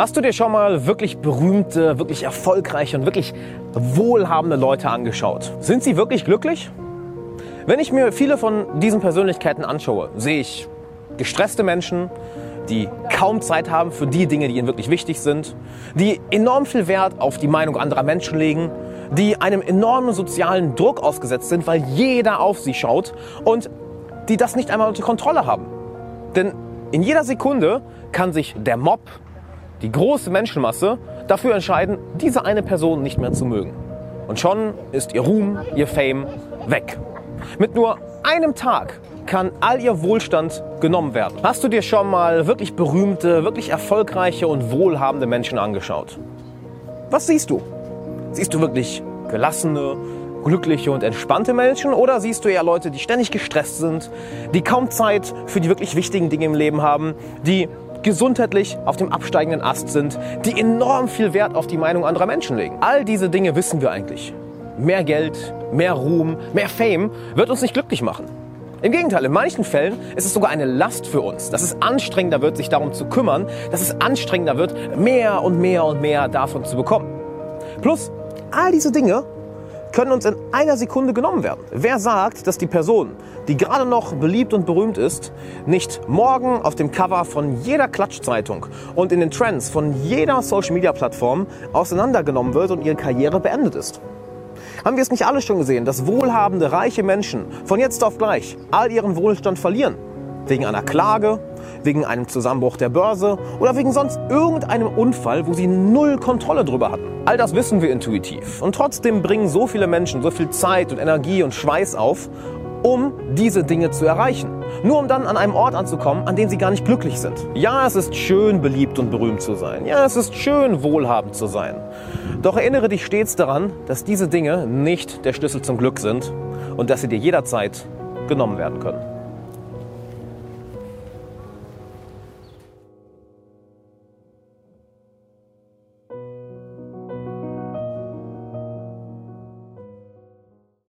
Hast du dir schon mal wirklich berühmte, wirklich erfolgreiche und wirklich wohlhabende Leute angeschaut? Sind sie wirklich glücklich? Wenn ich mir viele von diesen Persönlichkeiten anschaue, sehe ich gestresste Menschen, die kaum Zeit haben für die Dinge, die ihnen wirklich wichtig sind, die enorm viel Wert auf die Meinung anderer Menschen legen, die einem enormen sozialen Druck ausgesetzt sind, weil jeder auf sie schaut und die das nicht einmal unter Kontrolle haben. Denn in jeder Sekunde kann sich der Mob, die große Menschenmasse dafür entscheiden, diese eine Person nicht mehr zu mögen. Und schon ist ihr Ruhm, ihr Fame weg. Mit nur einem Tag kann all ihr Wohlstand genommen werden. Hast du dir schon mal wirklich berühmte, wirklich erfolgreiche und wohlhabende Menschen angeschaut? Was siehst du? Siehst du wirklich gelassene, glückliche und entspannte Menschen oder siehst du eher Leute, die ständig gestresst sind, die kaum Zeit für die wirklich wichtigen Dinge im Leben haben, die gesundheitlich auf dem absteigenden Ast sind, die enorm viel Wert auf die Meinung anderer Menschen legen. All diese Dinge wissen wir eigentlich. Mehr Geld, mehr Ruhm, mehr Fame wird uns nicht glücklich machen. Im Gegenteil, in manchen Fällen ist es sogar eine Last für uns, dass es anstrengender wird, sich darum zu kümmern, dass es anstrengender wird, mehr und mehr und mehr davon zu bekommen. Plus, all diese Dinge können uns in einer Sekunde genommen werden. Wer sagt, dass die Person, die gerade noch beliebt und berühmt ist, nicht morgen auf dem Cover von jeder Klatschzeitung und in den Trends von jeder Social-Media-Plattform auseinandergenommen wird und ihre Karriere beendet ist? Haben wir es nicht alle schon gesehen, dass wohlhabende, reiche Menschen von jetzt auf gleich all ihren Wohlstand verlieren? Wegen einer Klage, wegen einem Zusammenbruch der Börse oder wegen sonst irgendeinem Unfall, wo sie null Kontrolle drüber hatten. All das wissen wir intuitiv. Und trotzdem bringen so viele Menschen so viel Zeit und Energie und Schweiß auf, um diese Dinge zu erreichen. Nur um dann an einem Ort anzukommen, an dem sie gar nicht glücklich sind. Ja, es ist schön, beliebt und berühmt zu sein. Ja, es ist schön, wohlhabend zu sein. Doch erinnere dich stets daran, dass diese Dinge nicht der Schlüssel zum Glück sind und dass sie dir jederzeit genommen werden können.